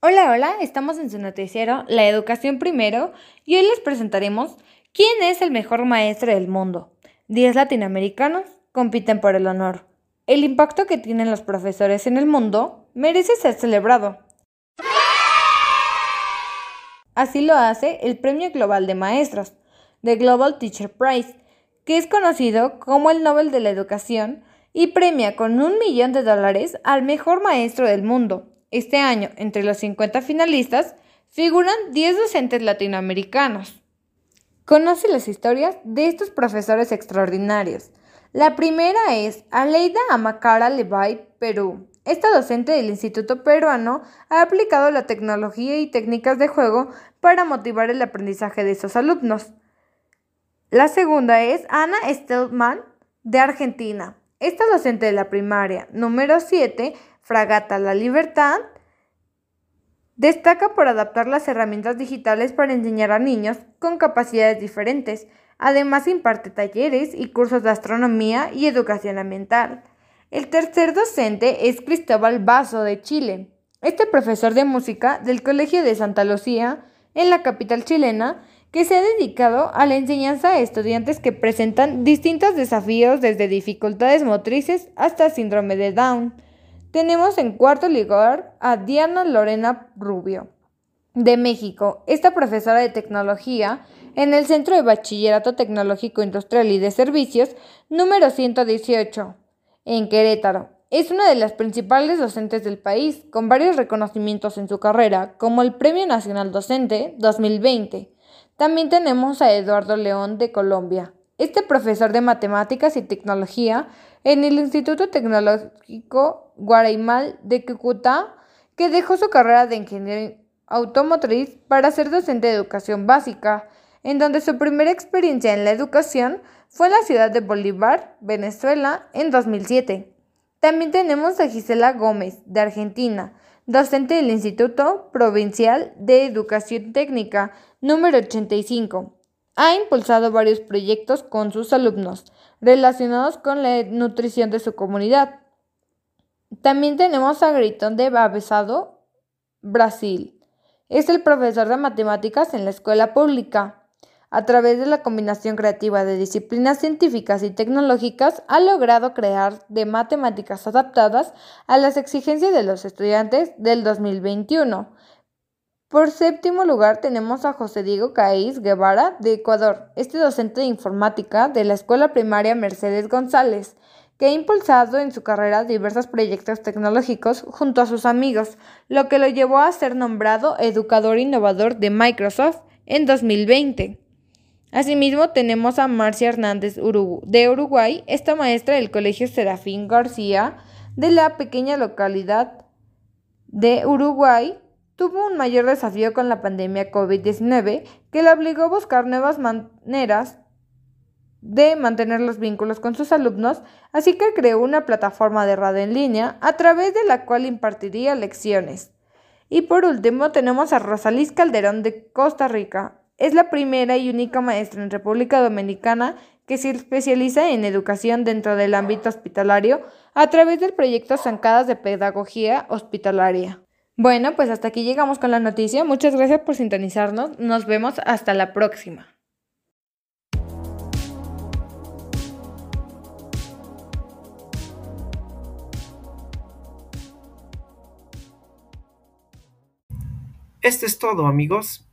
Hola, hola, estamos en su noticiero La Educación Primero y hoy les presentaremos quién es el mejor maestro del mundo. Diez latinoamericanos compiten por el honor. El impacto que tienen los profesores en el mundo merece ser celebrado. Así lo hace el Premio Global de Maestros, The Global Teacher Prize, que es conocido como el Nobel de la Educación y premia con un millón de dólares al mejor maestro del mundo. Este año, entre los 50 finalistas, figuran 10 docentes latinoamericanos. Conoce las historias de estos profesores extraordinarios. La primera es Aleida Amacara Levay, Perú. Esta docente del Instituto Peruano ha aplicado la tecnología y técnicas de juego para motivar el aprendizaje de sus alumnos. La segunda es Ana Stelman, de Argentina. Esta docente de la primaria número 7, Fragata La Libertad, destaca por adaptar las herramientas digitales para enseñar a niños con capacidades diferentes. Además imparte talleres y cursos de astronomía y educación ambiental. El tercer docente es Cristóbal Basso de Chile. Este profesor de música del Colegio de Santa Lucía, en la capital chilena, que se ha dedicado a la enseñanza a estudiantes que presentan distintos desafíos desde dificultades motrices hasta síndrome de Down. Tenemos en cuarto lugar a Diana Lorena Rubio, de México. Esta profesora de tecnología en el Centro de Bachillerato Tecnológico Industrial y de Servicios número 118, en Querétaro. Es una de las principales docentes del país, con varios reconocimientos en su carrera, como el Premio Nacional Docente 2020. También tenemos a Eduardo León de Colombia. Este profesor de matemáticas y tecnología en el Instituto Tecnológico Guaraimal de Cúcuta, que dejó su carrera de ingeniería automotriz para ser docente de educación básica, en donde su primera experiencia en la educación fue en la ciudad de Bolívar, Venezuela, en 2007. También tenemos a Gisela Gómez, de Argentina, docente del Instituto Provincial de Educación Técnica número 85. Ha impulsado varios proyectos con sus alumnos relacionados con la nutrición de su comunidad. También tenemos a Gritón de Babesado, Brasil. Es el profesor de matemáticas en la escuela pública. A través de la combinación creativa de disciplinas científicas y tecnológicas, ha logrado crear de matemáticas adaptadas a las exigencias de los estudiantes del 2021. Por séptimo lugar tenemos a José Diego Caís Guevara de Ecuador, este docente de informática de la Escuela Primaria Mercedes González, que ha impulsado en su carrera diversos proyectos tecnológicos junto a sus amigos, lo que lo llevó a ser nombrado educador innovador de Microsoft en 2020. Asimismo, tenemos a Marcia Hernández de Uruguay, esta maestra del Colegio Serafín García de la pequeña localidad de Uruguay, tuvo un mayor desafío con la pandemia COVID-19 que la obligó a buscar nuevas maneras de mantener los vínculos con sus alumnos, así que creó una plataforma de radio en línea a través de la cual impartiría lecciones. Y por último tenemos a Rosalís Calderón de Costa Rica, es la primera y única maestra en República Dominicana que se especializa en educación dentro del ámbito hospitalario a través del proyecto Zancadas de Pedagogía Hospitalaria. Bueno, pues hasta aquí llegamos con la noticia. Muchas gracias por sintonizarnos. Nos vemos hasta la próxima. Esto es todo amigos.